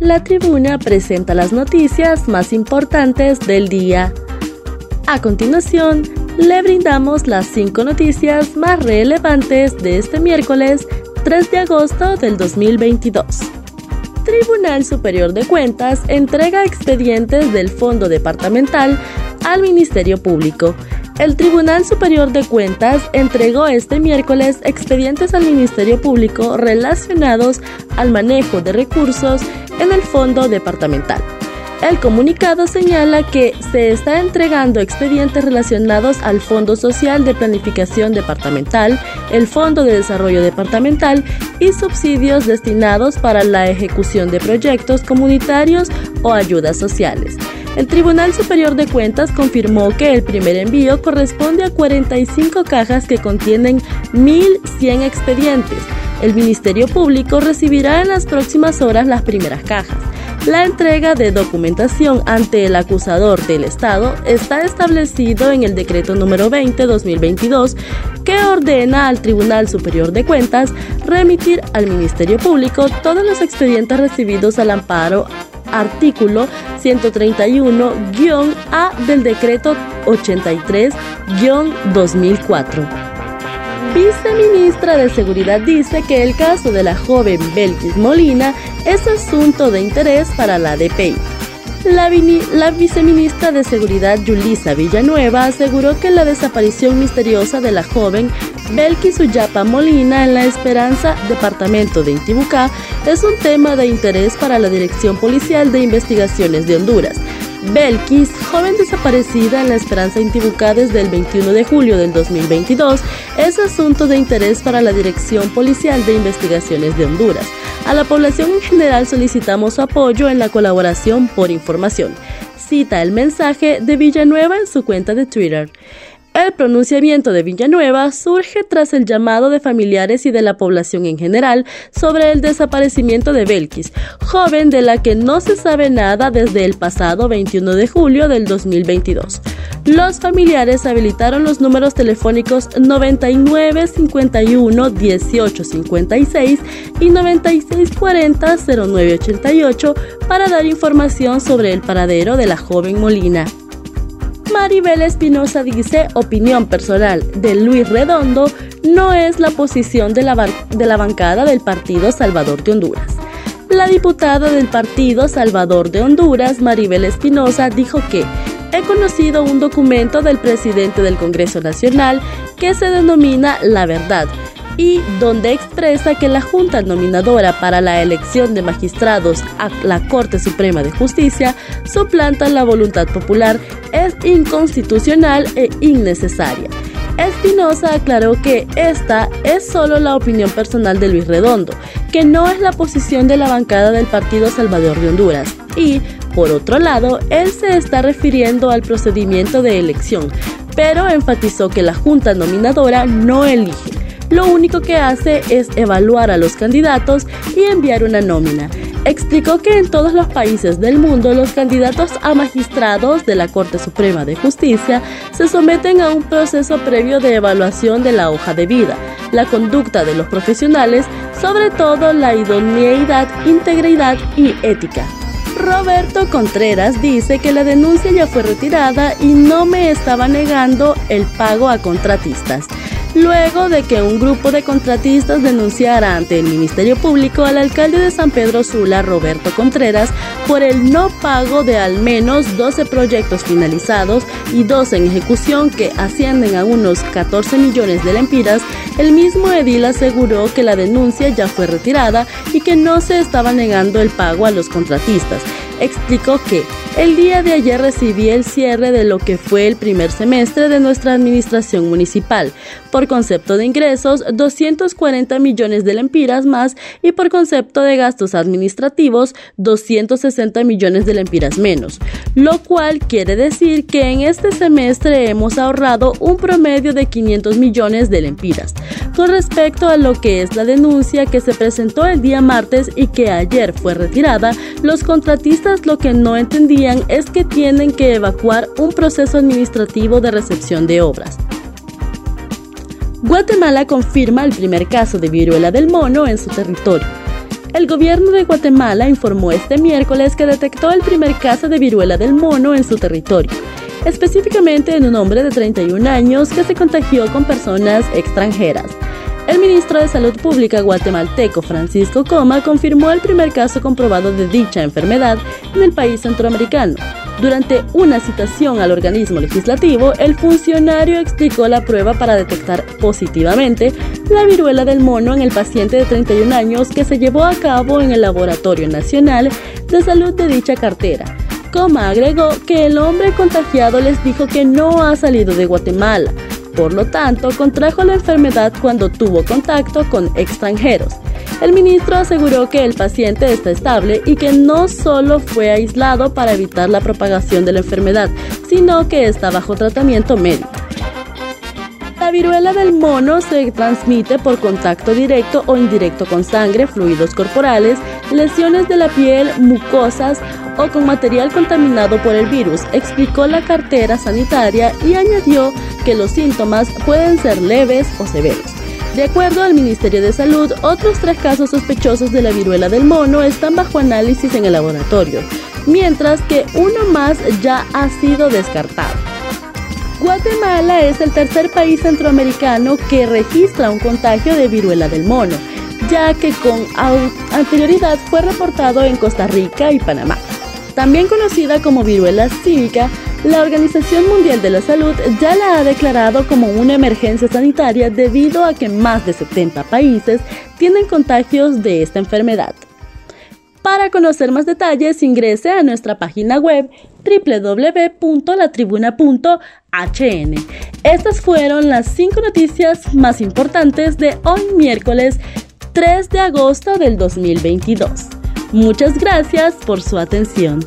La tribuna presenta las noticias más importantes del día. A continuación, le brindamos las cinco noticias más relevantes de este miércoles 3 de agosto del 2022. Tribunal Superior de Cuentas entrega expedientes del Fondo Departamental al Ministerio Público. El Tribunal Superior de Cuentas entregó este miércoles expedientes al Ministerio Público relacionados al manejo de recursos en el Fondo Departamental. El comunicado señala que se está entregando expedientes relacionados al Fondo Social de Planificación Departamental, el Fondo de Desarrollo Departamental y subsidios destinados para la ejecución de proyectos comunitarios o ayudas sociales. El Tribunal Superior de Cuentas confirmó que el primer envío corresponde a 45 cajas que contienen 1.100 expedientes. El Ministerio Público recibirá en las próximas horas las primeras cajas. La entrega de documentación ante el acusador del Estado está establecido en el decreto número 20-2022 que ordena al Tribunal Superior de Cuentas remitir al Ministerio Público todos los expedientes recibidos al amparo artículo 131-A del decreto 83-2004. Viceministra de Seguridad dice que el caso de la joven Belkis Molina es asunto de interés para la DPI. La, viceministra de Seguridad Yulisa Villanueva aseguró que la desaparición misteriosa de la joven Belkis Uyapa Molina en La Esperanza, departamento de Intibucá, es un tema de interés para la Dirección Policial de Investigaciones de Honduras. Belkis, joven desaparecida en La Esperanza Intibucá desde el 21 de julio del 2022, es asunto de interés para la Dirección Policial de Investigaciones de Honduras. A la población en general solicitamos su apoyo en la colaboración por información. Cita el mensaje de Villanueva en su cuenta de Twitter. El pronunciamiento de Villanueva surge tras el llamado de familiares y de la población en general sobre el desaparecimiento de Belkis, joven de la que no se sabe nada desde el pasado 21 de julio del 2022. Los familiares habilitaron los números telefónicos 99 51 18 56 y 96 40 09 88 para dar información sobre el paradero de la joven Molina. Maribel Espinosa dice, opinión personal de Luis Redondo, no es la posición de la, de la bancada del Partido Salvador de Honduras. La diputada del Partido Salvador de Honduras, Maribel Espinosa, dijo que he conocido un documento del presidente del Congreso Nacional que se denomina La Verdad y donde expresa que la Junta Nominadora para la elección de magistrados a la Corte Suprema de Justicia suplanta la voluntad popular, es inconstitucional e innecesaria. Espinosa aclaró que esta es solo la opinión personal de Luis Redondo, que no es la posición de la bancada del Partido Salvador de Honduras. Y, por otro lado, él se está refiriendo al procedimiento de elección, pero enfatizó que la Junta Nominadora no elige lo único que hace es evaluar a los candidatos y enviar una nómina. Explicó que en todos los países del mundo los candidatos a magistrados de la Corte Suprema de Justicia se someten a un proceso previo de evaluación de la hoja de vida, la conducta de los profesionales, sobre todo la idoneidad, integridad y ética. Roberto Contreras dice que la denuncia ya fue retirada y no me estaba negando el pago a contratistas luego de que un grupo de contratistas denunciara ante el Ministerio Público al alcalde de San Pedro Sula, Roberto Contreras, por el no pago de al menos 12 proyectos finalizados y dos en ejecución que ascienden a unos 14 millones de lempiras, el mismo edil aseguró que la denuncia ya fue retirada y que no se estaba negando el pago a los contratistas. Explicó que el día de ayer recibí el cierre de lo que fue el primer semestre de nuestra administración municipal. Por concepto de ingresos, 240 millones de lempiras más y por concepto de gastos administrativos, 260 millones de lempiras menos. Lo cual quiere decir que en este semestre hemos ahorrado un promedio de 500 millones de lempiras. Con respecto a lo que es la denuncia que se presentó el día martes y que ayer fue retirada, los contratistas lo que no entendían es que tienen que evacuar un proceso administrativo de recepción de obras. Guatemala confirma el primer caso de viruela del mono en su territorio. El gobierno de Guatemala informó este miércoles que detectó el primer caso de viruela del mono en su territorio, específicamente en un hombre de 31 años que se contagió con personas extranjeras. El ministro de Salud Pública guatemalteco Francisco Coma confirmó el primer caso comprobado de dicha enfermedad en el país centroamericano. Durante una citación al organismo legislativo, el funcionario explicó la prueba para detectar positivamente la viruela del mono en el paciente de 31 años que se llevó a cabo en el Laboratorio Nacional de Salud de dicha cartera. Coma agregó que el hombre contagiado les dijo que no ha salido de Guatemala, por lo tanto, contrajo la enfermedad cuando tuvo contacto con extranjeros. El ministro aseguró que el paciente está estable y que no solo fue aislado para evitar la propagación de la enfermedad, sino que está bajo tratamiento médico. La viruela del mono se transmite por contacto directo o indirecto con sangre, fluidos corporales, lesiones de la piel, mucosas o con material contaminado por el virus, explicó la cartera sanitaria y añadió que los síntomas pueden ser leves o severos. De acuerdo al Ministerio de Salud, otros tres casos sospechosos de la viruela del mono están bajo análisis en el laboratorio, mientras que uno más ya ha sido descartado. Guatemala es el tercer país centroamericano que registra un contagio de viruela del mono, ya que con anterioridad fue reportado en Costa Rica y Panamá. También conocida como viruela cívica, la Organización Mundial de la Salud ya la ha declarado como una emergencia sanitaria debido a que más de 70 países tienen contagios de esta enfermedad. Para conocer más detalles, ingrese a nuestra página web www.latribuna.hn. Estas fueron las cinco noticias más importantes de hoy miércoles 3 de agosto del 2022. Muchas gracias por su atención.